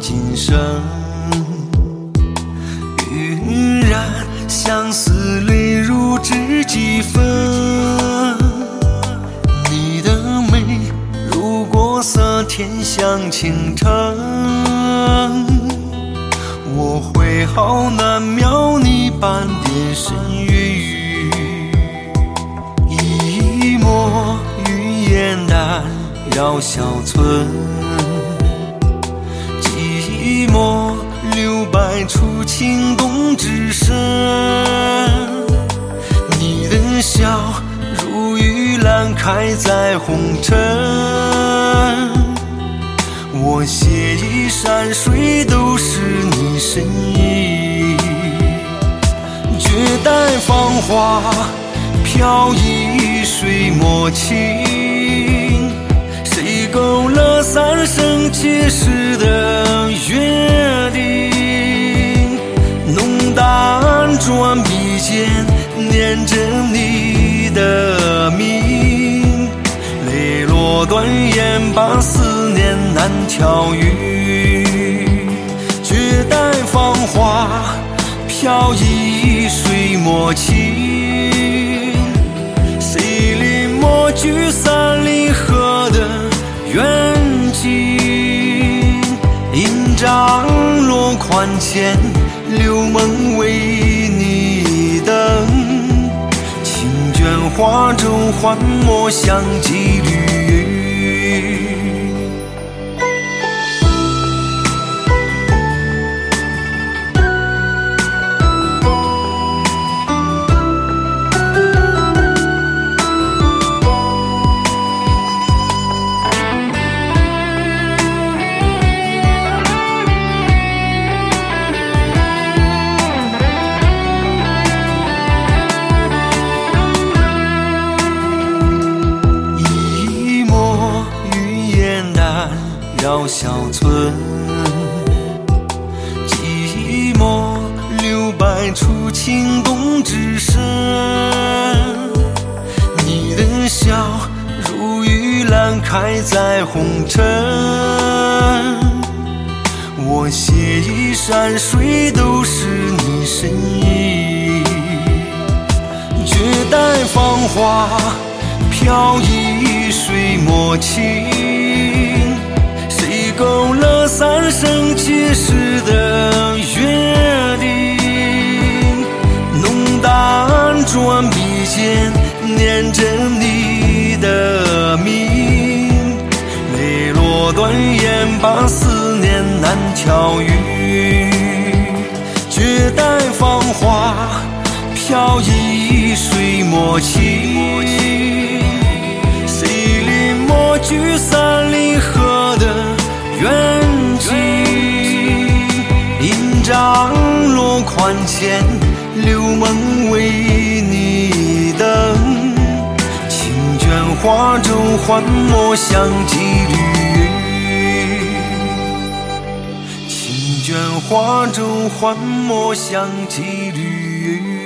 今生。晕染相思泪如知几分。你的美如国色天香倾城，我会好难描你半点神韵。一抹云烟淡绕小村，情动之深。你的笑如玉兰开在红尘，我写意山水都是你身影。绝代芳华，飘逸水墨情。谁勾勒三生结识的转笔尖，念着你的名。泪落断言，把思念难调匀。绝代芳华，飘逸水墨情。谁临摹聚散离合的远近？印章落款前，留梦未卷花中幻墨相几缕。小村，寂寞留白处情动之深。你的笑如玉兰开在红尘，我写意山水都是你身影。绝代芳华，飘逸水墨情。时的约定？浓淡转笔尖，念着你的名。泪落断言，把思念难调匀。绝代芳华，飘逸水墨情。谁临摹聚散江落款前，留梦为你等。请卷花舟幻墨相几缕。请卷花舟幻墨相几缕。